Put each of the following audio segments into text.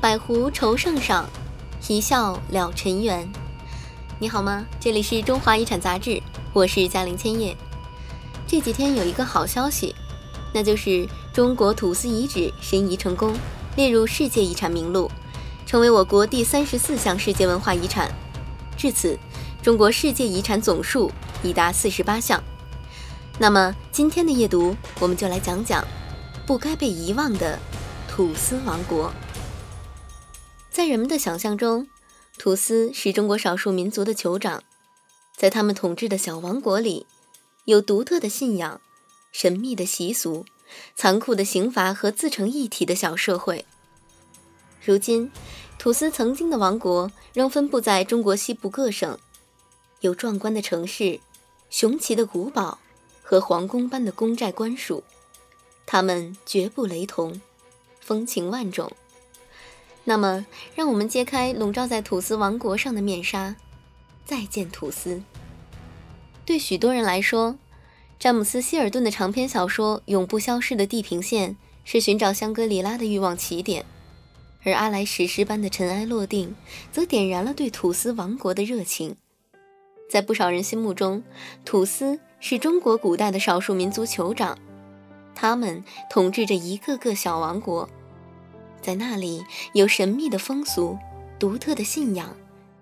百狐愁圣上，一笑了尘缘。你好吗？这里是中华遗产杂志，我是嘉玲千叶。这几天有一个好消息，那就是中国土司遗址申遗成功，列入世界遗产名录，成为我国第三十四项世界文化遗产。至此，中国世界遗产总数已达四十八项。那么今天的夜读，我们就来讲讲不该被遗忘的土司王国。在人们的想象中，土司是中国少数民族的酋长，在他们统治的小王国里，有独特的信仰、神秘的习俗、残酷的刑罚和自成一体的小社会。如今，土司曾经的王国仍分布在中国西部各省，有壮观的城市、雄奇的古堡和皇宫般的宫寨官署，他们绝不雷同，风情万种。那么，让我们揭开笼罩在土司王国上的面纱，再见土司。对许多人来说，詹姆斯·希尔顿的长篇小说《永不消逝的地平线》是寻找香格里拉的欲望起点，而阿莱史诗般的尘埃落定，则点燃了对土司王国的热情。在不少人心目中，土司是中国古代的少数民族酋长，他们统治着一个个小王国。在那里有神秘的风俗、独特的信仰、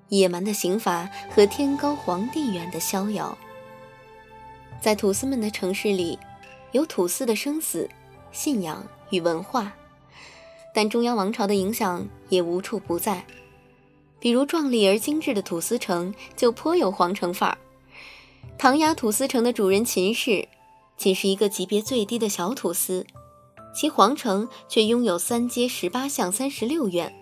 野蛮的刑罚和天高皇帝远的逍遥。在土司们的城市里，有土司的生死、信仰与文化，但中央王朝的影响也无处不在。比如壮丽而精致的土司城就颇有皇城范儿。唐雅土司城的主人秦氏，仅是一个级别最低的小土司。其皇城却拥有三街十八巷三十六院，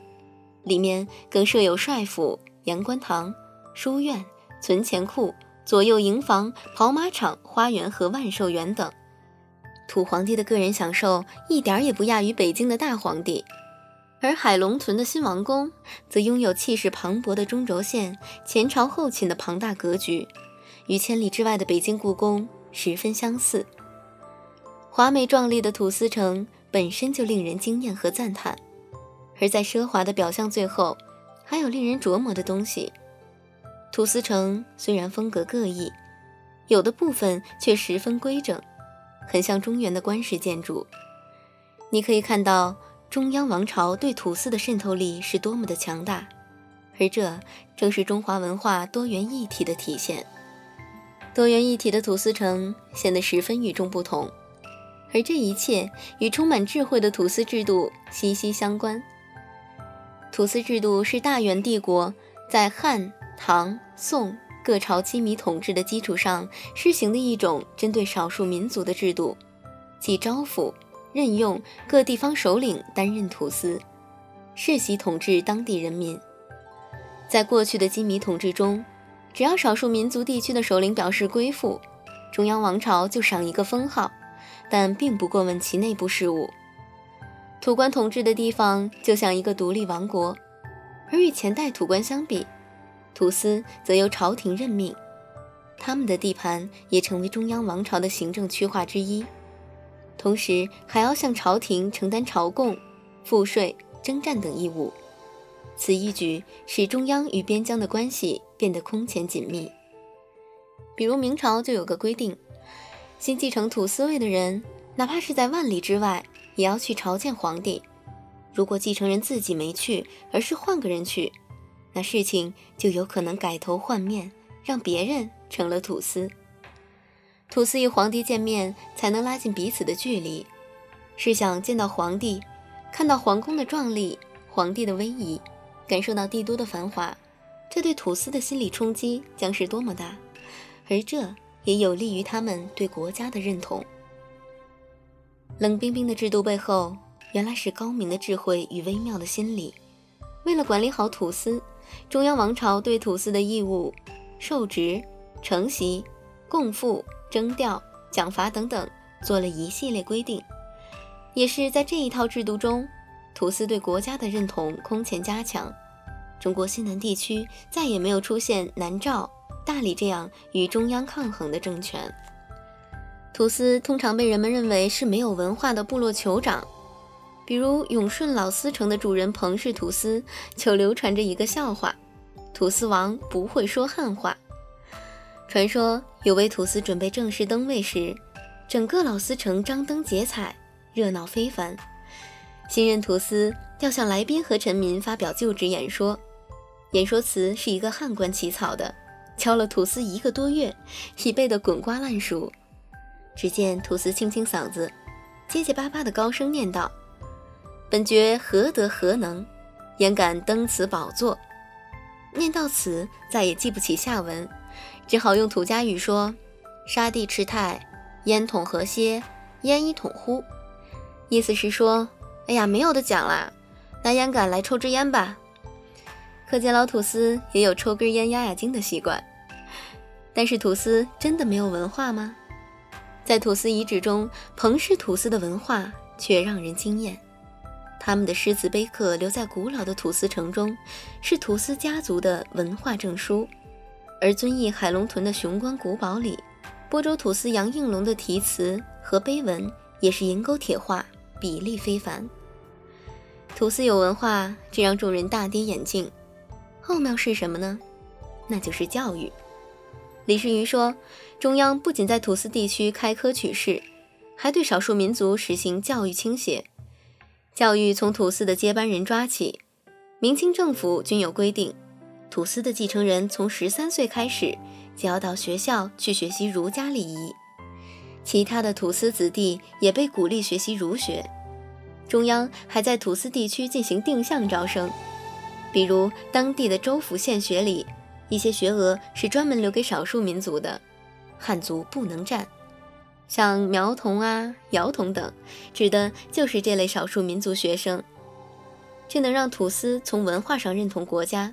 里面更设有帅府、阳关堂、书院、存钱库、左右营房、跑马场、花园和万寿园等。土皇帝的个人享受一点也不亚于北京的大皇帝，而海龙屯的新王宫则拥有气势磅礴的中轴线、前朝后寝的庞大格局，与千里之外的北京故宫十分相似。华美壮丽的土司城本身就令人惊艳和赞叹，而在奢华的表象最后，还有令人琢磨的东西。土司城虽然风格各异，有的部分却十分规整，很像中原的官式建筑。你可以看到中央王朝对土司的渗透力是多么的强大，而这正是中华文化多元一体的体现。多元一体的土司城显得十分与众不同。而这一切与充满智慧的土司制度息息相关。土司制度是大元帝国在汉、唐、宋各朝羁縻统治的基础上施行的一种针对少数民族的制度，即招抚、任用各地方首领担任土司，世袭统治当地人民。在过去的羁縻统治中，只要少数民族地区的首领表示归附，中央王朝就赏一个封号。但并不过问其内部事务。土官统治的地方就像一个独立王国，而与前代土官相比，土司则由朝廷任命，他们的地盘也成为中央王朝的行政区划之一，同时还要向朝廷承担朝贡、赋税、征战等义务。此一举使中央与边疆的关系变得空前紧密。比如明朝就有个规定。新继承土司位的人，哪怕是在万里之外，也要去朝见皇帝。如果继承人自己没去，而是换个人去，那事情就有可能改头换面，让别人成了土司。土司与皇帝见面，才能拉近彼此的距离。试想，见到皇帝，看到皇宫的壮丽，皇帝的威仪，感受到帝都的繁华，这对土司的心理冲击将是多么大！而这。也有利于他们对国家的认同。冷冰冰的制度背后，原来是高明的智慧与微妙的心理。为了管理好土司，中央王朝对土司的义务、受职、承袭、供赋、征调、奖罚等等做了一系列规定。也是在这一套制度中，土司对国家的认同空前加强。中国西南地区再也没有出现南诏。大理这样与中央抗衡的政权，土司通常被人们认为是没有文化的部落酋长。比如永顺老司城的主人彭氏土司就流传着一个笑话：土司王不会说汉话。传说有位土司准备正式登位时，整个老司城张灯结彩，热闹非凡。新任土司要向来宾和臣民发表就职演说，演说词是一个汉官起草的，敲了吐司一个多月，已背得滚瓜烂熟。只见吐司清清嗓子，结结巴巴的高声念道：“本爵何德何能，焉敢登此宝座？”念到此，再也记不起下文，只好用土家语说：“沙地赤泰，烟筒何歇？烟一筒乎？”意思是说。哎呀，没有的讲啦，拿烟杆来抽支烟吧。可见老土司也有抽根烟压压惊的习惯。但是土司真的没有文化吗？在土司遗址中，彭氏土司的文化却让人惊艳。他们的诗词碑刻留在古老的土司城中，是土司家族的文化证书。而遵义海龙屯的雄关古堡里，播州土司杨应龙的题词和碑文也是银钩铁画。比例非凡，土司有文化，这让众人大跌眼镜。奥妙是什么呢？那就是教育。李世云说，中央不仅在土司地区开科取士，还对少数民族实行教育倾斜。教育从土司的接班人抓起。明清政府均有规定，土司的继承人从十三岁开始就要到学校去学习儒家礼仪。其他的土司子弟也被鼓励学习儒学。中央还在土司地区进行定向招生，比如当地的州府县学里，一些学额是专门留给少数民族的，汉族不能占。像苗童啊、瑶童等，指的就是这类少数民族学生。这能让土司从文化上认同国家，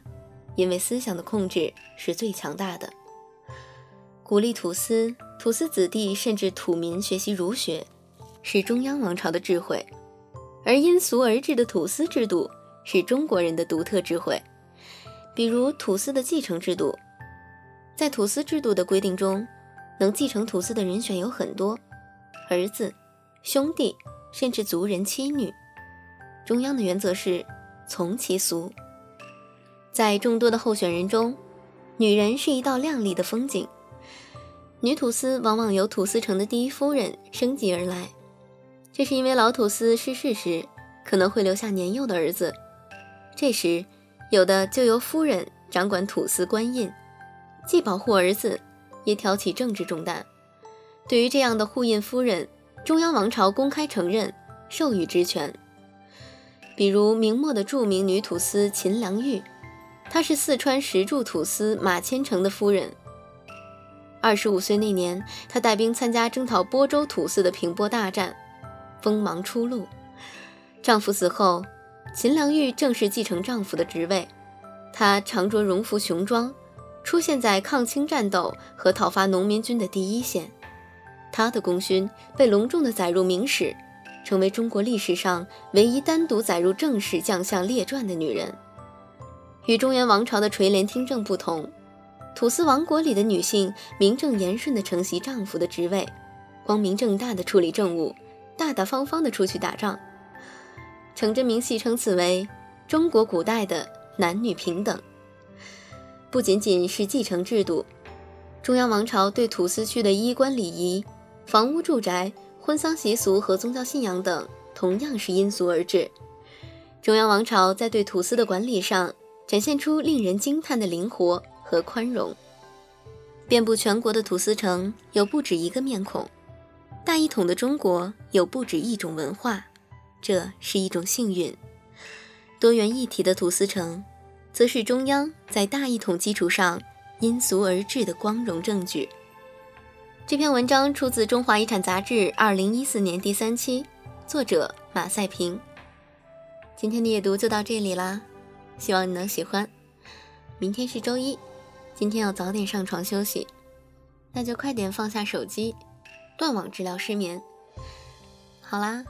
因为思想的控制是最强大的。鼓励土司、土司子弟甚至土民学习儒学，是中央王朝的智慧。而因俗而治的土司制度是中国人的独特智慧，比如土司的继承制度。在土司制度的规定中，能继承土司的人选有很多：儿子、兄弟，甚至族人妻女。中央的原则是从其俗。在众多的候选人中，女人是一道亮丽的风景。女土司往往由土司城的第一夫人升级而来。这是因为老土司逝世时可能会留下年幼的儿子，这时有的就由夫人掌管土司官印，既保护儿子，也挑起政治重担。对于这样的护印夫人，中央王朝公开承认授予职权。比如明末的著名女土司秦良玉，她是四川石柱土司马千成的夫人。二十五岁那年，她带兵参加征讨播州土司的平波大战。锋芒初露，丈夫死后，秦良玉正式继承丈夫的职位。她常着戎服雄装，出现在抗清战斗和讨伐农民军的第一线。她的功勋被隆重地载入明史，成为中国历史上唯一单独载入正史将相列传的女人。与中原王朝的垂帘听政不同，土司王国里的女性名正言顺地承袭丈夫的职位，光明正大地处理政务。大大方方地出去打仗，程真明戏称此为中国古代的男女平等。不仅仅是继承制度，中央王朝对土司区的衣冠礼仪、房屋住宅、婚丧习俗和宗教信仰等，同样是因俗而治。中央王朝在对土司的管理上，展现出令人惊叹的灵活和宽容。遍布全国的土司城有不止一个面孔。大一统的中国有不止一种文化，这是一种幸运；多元一体的土司城，则是中央在大一统基础上因俗而治的光荣证据。这篇文章出自《中华遗产》杂志二零一四年第三期，作者马赛平。今天的阅读就到这里啦，希望你能喜欢。明天是周一，今天要早点上床休息，那就快点放下手机。断网治疗失眠。好啦，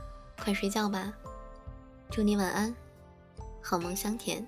快睡觉吧，祝你晚安，好梦香甜。